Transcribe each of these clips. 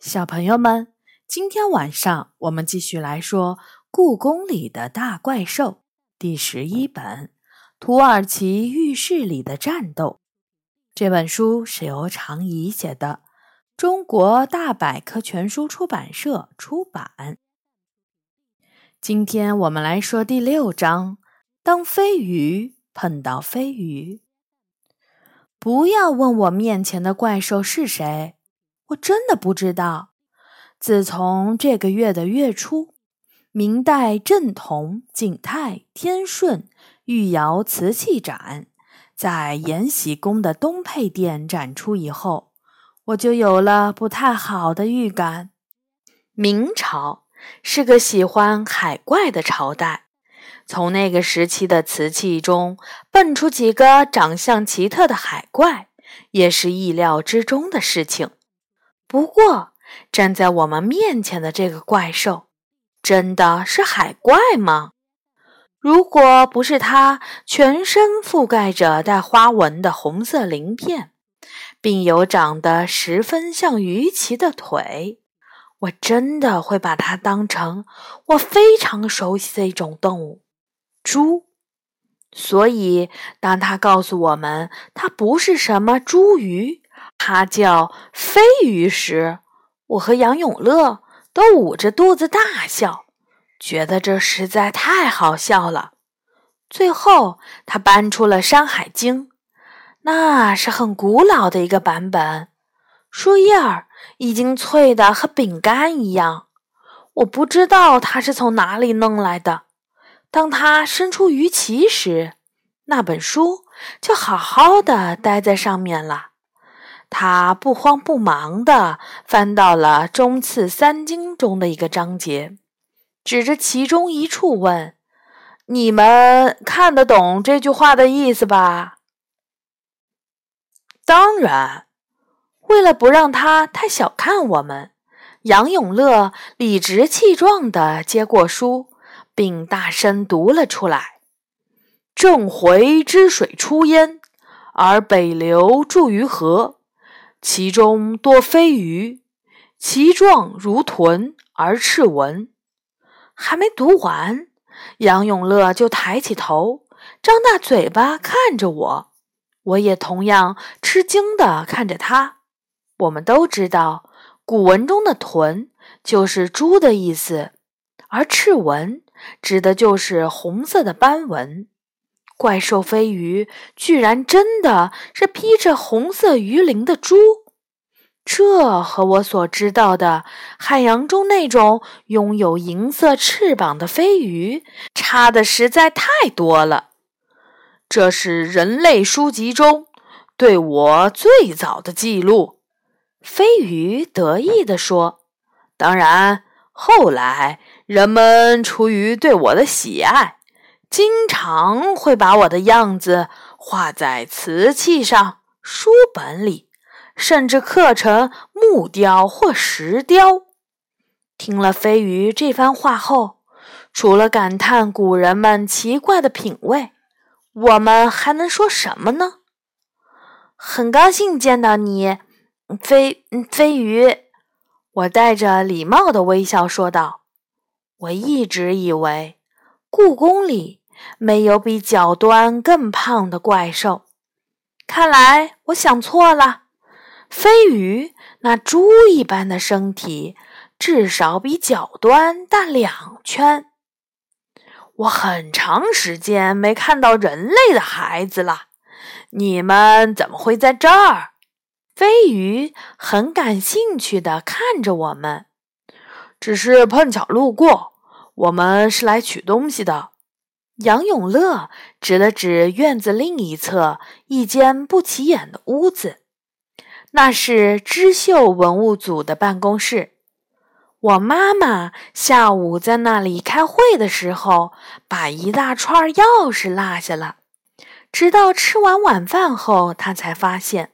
小朋友们，今天晚上我们继续来说《故宫里的大怪兽》第十一本《土耳其浴室里的战斗》。这本书是由常怡写的，中国大百科全书出版社出版。今天我们来说第六章：当飞鱼碰到飞鱼。不要问我面前的怪兽是谁。我真的不知道。自从这个月的月初，明代正统景泰天顺御窑瓷器展在延禧宫的东配殿展出以后，我就有了不太好的预感。明朝是个喜欢海怪的朝代，从那个时期的瓷器中蹦出几个长相奇特的海怪，也是意料之中的事情。不过，站在我们面前的这个怪兽，真的是海怪吗？如果不是它全身覆盖着带花纹的红色鳞片，并有长得十分像鱼鳍的腿，我真的会把它当成我非常熟悉的一种动物——猪。所以，当他告诉我们它不是什么猪鱼，它叫飞鱼时，我和杨永乐都捂着肚子大笑，觉得这实在太好笑了。最后，他搬出了《山海经》，那是很古老的一个版本，书页儿已经脆的和饼干一样。我不知道他是从哪里弄来的。当他伸出鱼鳍时，那本书就好好的待在上面了。他不慌不忙地翻到了《中次三经》中的一个章节，指着其中一处问：“你们看得懂这句话的意思吧？”当然，为了不让他太小看我们，杨永乐理直气壮地接过书，并大声读了出来：“正回之水出焉，而北流注于河。”其中多飞鱼，其状如豚而赤纹。还没读完，杨永乐就抬起头，张大嘴巴看着我。我也同样吃惊地看着他。我们都知道，古文中的“豚”就是猪的意思，而赤纹指的就是红色的斑纹。怪兽飞鱼居然真的是披着红色鱼鳞的猪，这和我所知道的海洋中那种拥有银色翅膀的飞鱼差的实在太多了。这是人类书籍中对我最早的记录，飞鱼得意地说。当然，后来人们出于对我的喜爱。经常会把我的样子画在瓷器上、书本里，甚至刻成木雕或石雕。听了飞鱼这番话后，除了感叹古人们奇怪的品味，我们还能说什么呢？很高兴见到你，飞飞鱼。我带着礼貌的微笑说道：“我一直以为故宫里……”没有比脚端更胖的怪兽，看来我想错了。飞鱼那猪一般的身体，至少比脚端大两圈。我很长时间没看到人类的孩子了，你们怎么会在这儿？飞鱼很感兴趣地看着我们，只是碰巧路过，我们是来取东西的。杨永乐指了指院子另一侧一间不起眼的屋子，那是织绣文物组的办公室。我妈妈下午在那里开会的时候，把一大串钥匙落下了，直到吃完晚饭后，她才发现。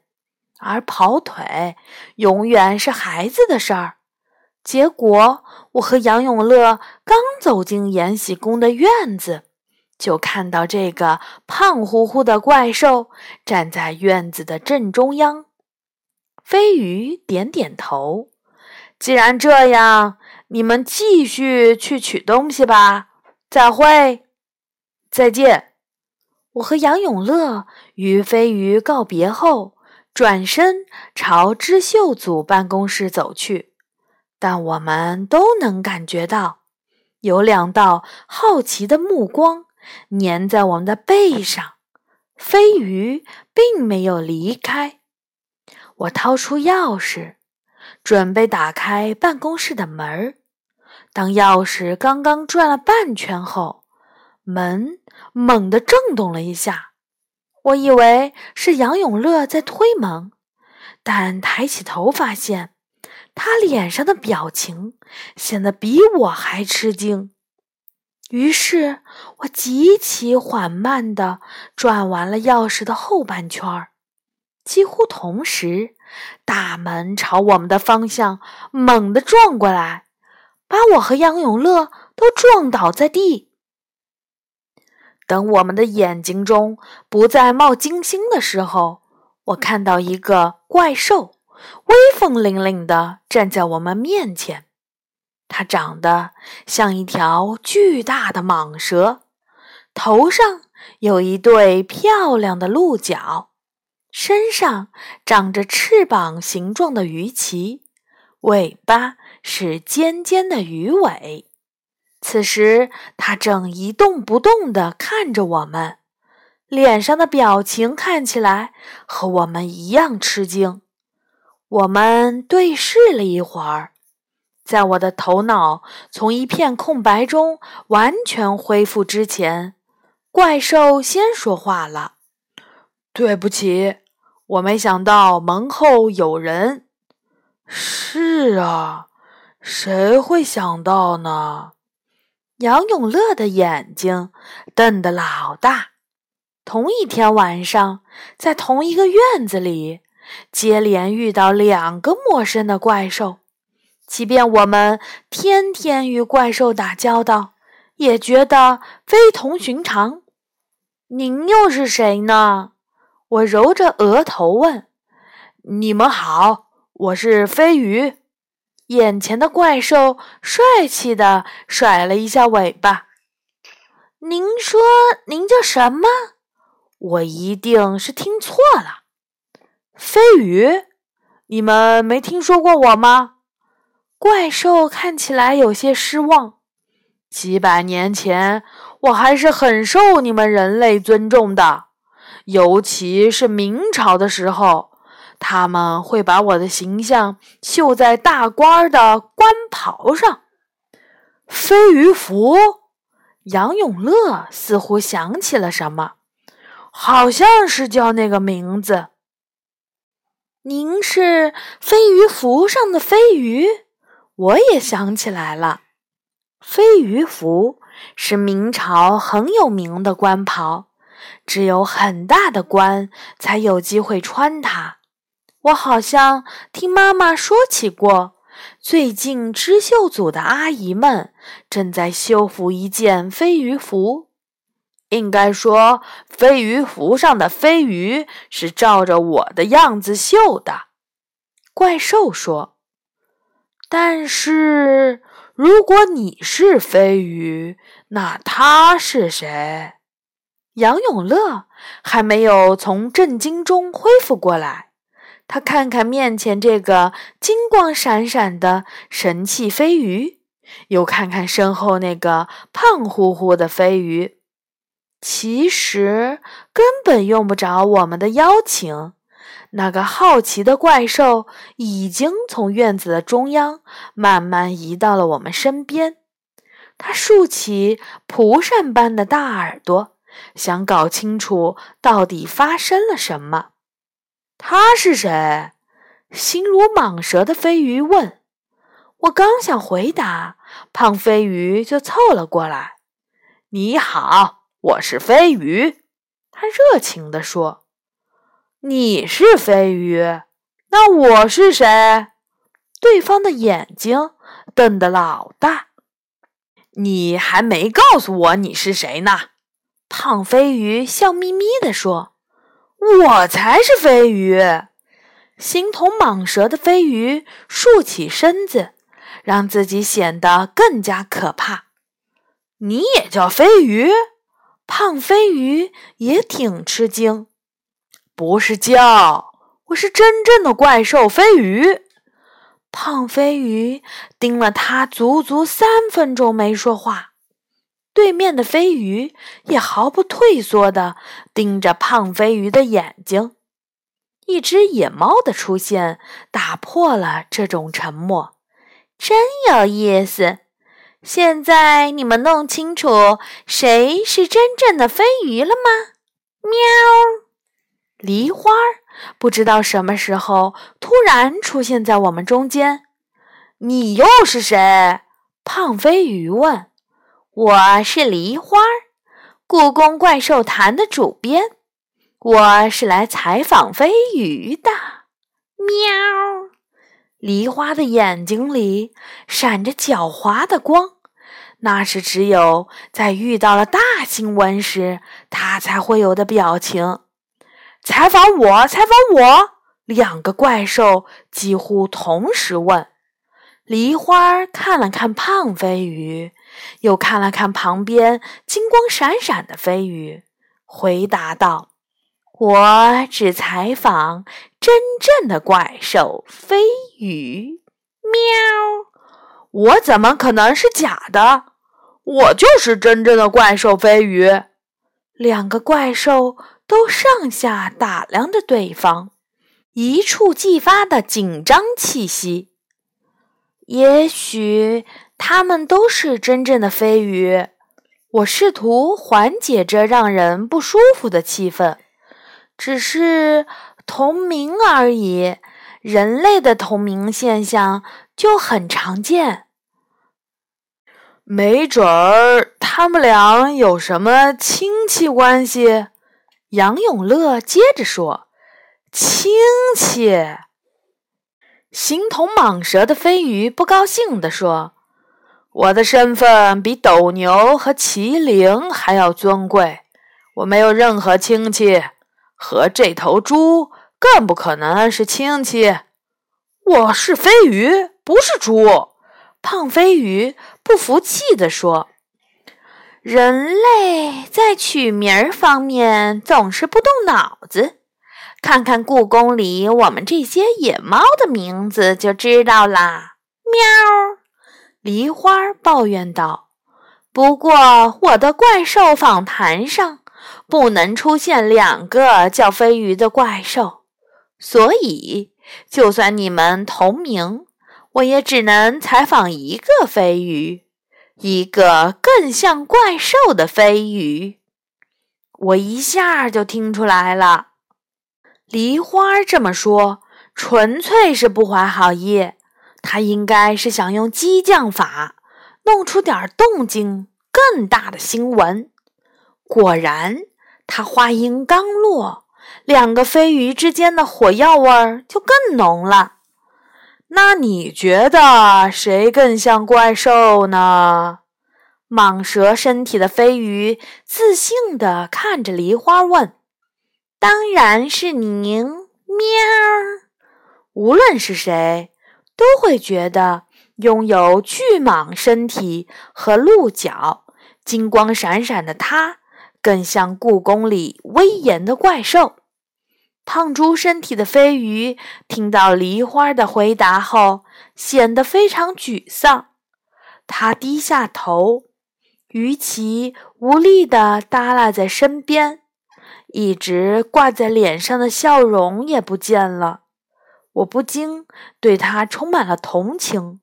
而跑腿永远是孩子的事儿。结果，我和杨永乐刚走进延禧宫的院子。就看到这个胖乎乎的怪兽站在院子的正中央。飞鱼点点头，既然这样，你们继续去取东西吧。再会，再见。我和杨永乐与飞鱼告别后，转身朝织绣组办公室走去。但我们都能感觉到，有两道好奇的目光粘在我们的背上。飞鱼并没有离开。我掏出钥匙，准备打开办公室的门。当钥匙刚刚转了半圈后，门猛地震动了一下。我以为是杨永乐在推门，但抬起头发现。他脸上的表情显得比我还吃惊，于是我极其缓慢地转完了钥匙的后半圈儿。几乎同时，大门朝我们的方向猛地撞过来，把我和杨永乐都撞倒在地。等我们的眼睛中不再冒金星的时候，我看到一个怪兽。威风凛凛地站在我们面前，它长得像一条巨大的蟒蛇，头上有一对漂亮的鹿角，身上长着翅膀形状的鱼鳍，尾巴是尖尖的鱼尾。此时，它正一动不动地看着我们，脸上的表情看起来和我们一样吃惊。我们对视了一会儿，在我的头脑从一片空白中完全恢复之前，怪兽先说话了：“对不起，我没想到门后有人。”“是啊，谁会想到呢？”杨永乐的眼睛瞪得老大。同一天晚上，在同一个院子里。接连遇到两个陌生的怪兽，即便我们天天与怪兽打交道，也觉得非同寻常。您又是谁呢？我揉着额头问。你们好，我是飞鱼。眼前的怪兽帅气地甩了一下尾巴。您说您叫什么？我一定是听错了。飞鱼，你们没听说过我吗？怪兽看起来有些失望。几百年前，我还是很受你们人类尊重的，尤其是明朝的时候，他们会把我的形象绣在大官的官袍上。飞鱼服，杨永乐似乎想起了什么，好像是叫那个名字。您是飞鱼服上的飞鱼，我也想起来了。飞鱼服是明朝很有名的官袍，只有很大的官才有机会穿它。我好像听妈妈说起过，最近织绣组的阿姨们正在修复一件飞鱼服。应该说，飞鱼服上的飞鱼是照着我的样子绣的。怪兽说：“但是，如果你是飞鱼，那他是谁？”杨永乐还没有从震惊中恢复过来，他看看面前这个金光闪闪的神气飞鱼，又看看身后那个胖乎乎的飞鱼。其实根本用不着我们的邀请，那个好奇的怪兽已经从院子的中央慢慢移到了我们身边。它竖起蒲扇般的大耳朵，想搞清楚到底发生了什么。他是谁？心如蟒蛇的飞鱼问。我刚想回答，胖飞鱼就凑了过来。你好。我是飞鱼，他热情地说：“你是飞鱼，那我是谁？”对方的眼睛瞪得老大。你还没告诉我你是谁呢？胖飞鱼笑眯眯地说：“我才是飞鱼。”形同蟒蛇的飞鱼竖起身子，让自己显得更加可怕。你也叫飞鱼？胖飞鱼也挺吃惊。不是叫，我是真正的怪兽飞鱼。胖飞鱼盯了他足足三分钟没说话。对面的飞鱼也毫不退缩地盯着胖飞鱼的眼睛。一只野猫的出现打破了这种沉默，真有意思。现在你们弄清楚谁是真正的飞鱼了吗？喵！梨花不知道什么时候突然出现在我们中间。你又是谁？胖飞鱼问。我是梨花，故宫怪兽谈的主编。我是来采访飞鱼的，喵！梨花的眼睛里闪着狡猾的光，那是只有在遇到了大新闻时，它才会有的表情。采访我，采访我！两个怪兽几乎同时问。梨花看了看胖飞鱼，又看了看旁边金光闪闪的飞鱼，回答道。我只采访真正的怪兽飞鱼，喵！我怎么可能是假的？我就是真正的怪兽飞鱼。两个怪兽都上下打量着对方，一触即发的紧张气息。也许他们都是真正的飞鱼。我试图缓解这让人不舒服的气氛。只是同名而已，人类的同名现象就很常见。没准儿他们俩有什么亲戚关系？杨永乐接着说：“亲戚。”形同蟒蛇的飞鱼不高兴地说：“我的身份比斗牛和麒麟还要尊贵，我没有任何亲戚。”和这头猪更不可能是亲戚。我是飞鱼，不是猪。胖飞鱼不服气地说：“人类在取名儿方面总是不动脑子，看看故宫里我们这些野猫的名字就知道啦。”喵！梨花抱怨道：“不过我的怪兽访谈上。”不能出现两个叫飞鱼的怪兽，所以就算你们同名，我也只能采访一个飞鱼，一个更像怪兽的飞鱼。我一下就听出来了，梨花这么说，纯粹是不怀好意。他应该是想用激将法，弄出点动静，更大的新闻。果然。他话音刚落，两个飞鱼之间的火药味儿就更浓了。那你觉得谁更像怪兽呢？蟒蛇身体的飞鱼自信地看着梨花问：“当然是您，喵！无论是谁，都会觉得拥有巨蟒身体和鹿角、金光闪闪的它。”更像故宫里威严的怪兽。胖猪身体的飞鱼听到梨花的回答后，显得非常沮丧。他低下头，鱼鳍无力地耷拉在身边，一直挂在脸上的笑容也不见了。我不禁对他充满了同情。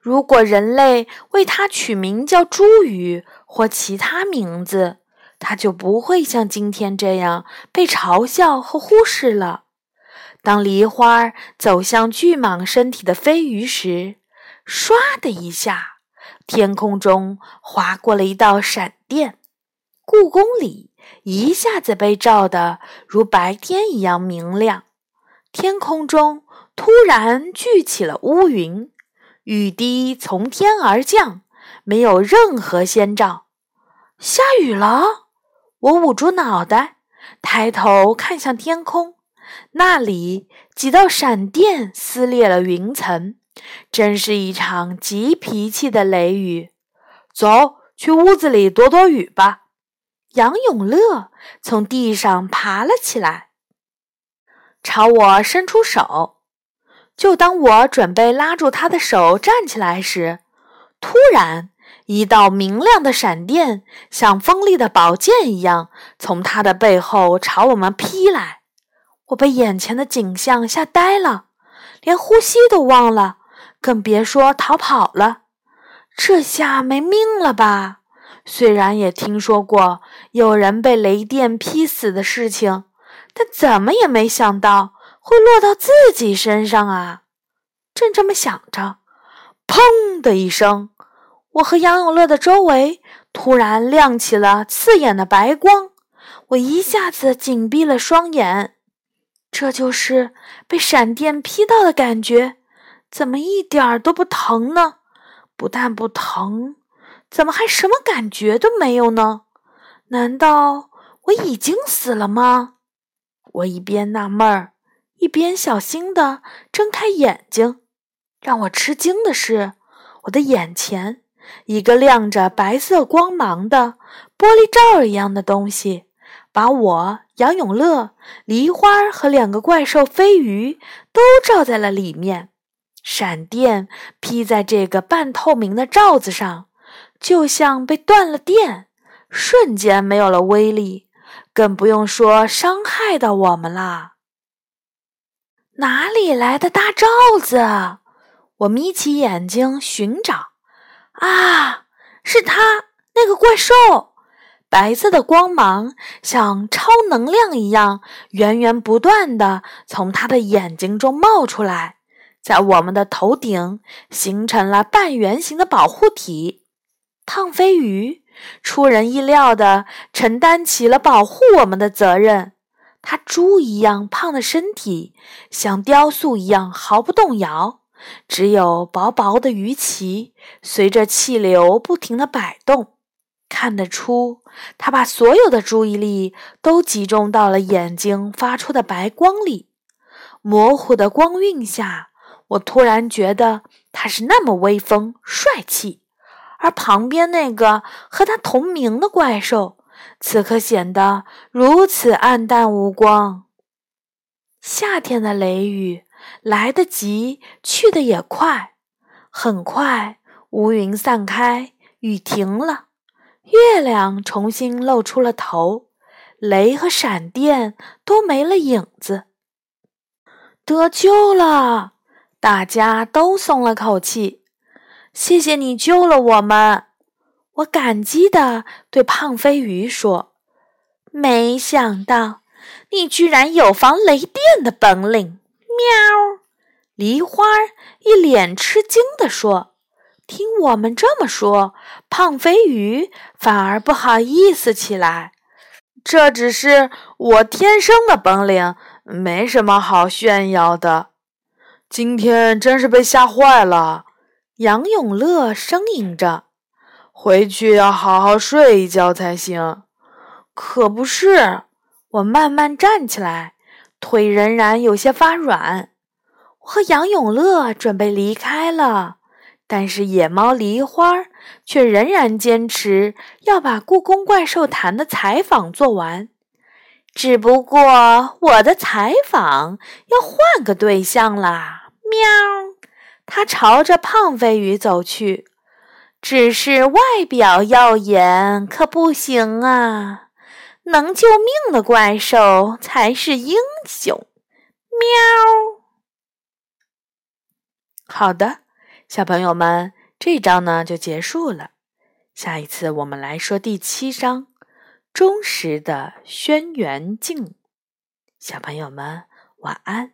如果人类为它取名叫茱萸或其他名字，它就不会像今天这样被嘲笑和忽视了。当梨花走向巨蟒身体的飞鱼时，唰的一下，天空中划过了一道闪电，故宫里一下子被照得如白天一样明亮。天空中突然聚起了乌云。雨滴从天而降，没有任何先兆。下雨了！我捂住脑袋，抬头看向天空，那里几道闪电撕裂了云层，真是一场急脾气的雷雨。走去屋子里躲躲雨吧。杨永乐从地上爬了起来，朝我伸出手。就当我准备拉住他的手站起来时，突然一道明亮的闪电像锋利的宝剑一样从他的背后朝我们劈来。我被眼前的景象吓呆了，连呼吸都忘了，更别说逃跑了。这下没命了吧？虽然也听说过有人被雷电劈死的事情，但怎么也没想到会落到自己身上啊！正这么想着，砰的一声，我和杨永乐的周围突然亮起了刺眼的白光，我一下子紧闭了双眼。这就是被闪电劈到的感觉，怎么一点儿都不疼呢？不但不疼。怎么还什么感觉都没有呢？难道我已经死了吗？我一边纳闷儿，一边小心地睁开眼睛。让我吃惊的是，我的眼前一个亮着白色光芒的玻璃罩一样的东西，把我、杨永乐、梨花和两个怪兽飞鱼都罩在了里面。闪电劈在这个半透明的罩子上。就像被断了电，瞬间没有了威力，更不用说伤害到我们啦。哪里来的大罩子？我眯起眼睛寻找。啊，是他那个怪兽！白色的光芒像超能量一样，源源不断的从他的眼睛中冒出来，在我们的头顶形成了半圆形的保护体。胖飞鱼出人意料地承担起了保护我们的责任。它猪一样胖的身体像雕塑一样毫不动摇，只有薄薄的鱼鳍随着气流不停地摆动。看得出，它把所有的注意力都集中到了眼睛发出的白光里。模糊的光晕下，我突然觉得它是那么威风帅气。而旁边那个和他同名的怪兽，此刻显得如此暗淡无光。夏天的雷雨来得急，去得也快。很快，乌云散开，雨停了，月亮重新露出了头，雷和闪电都没了影子。得救了，大家都松了口气。谢谢你救了我们，我感激地对胖飞鱼说：“没想到你居然有防雷电的本领。”喵，梨花一脸吃惊地说：“听我们这么说，胖飞鱼反而不好意思起来。这只是我天生的本领，没什么好炫耀的。今天真是被吓坏了。”杨永乐呻吟着：“回去要好好睡一觉才行。”可不是，我慢慢站起来，腿仍然有些发软。我和杨永乐准备离开了，但是野猫梨花却仍然坚持要把《故宫怪兽谈》的采访做完。只不过我的采访要换个对象啦！喵。它朝着胖飞鱼走去，只是外表耀眼可不行啊！能救命的怪兽才是英雄。喵。好的，小朋友们，这章呢就结束了。下一次我们来说第七章《忠实的轩辕镜》。小朋友们，晚安。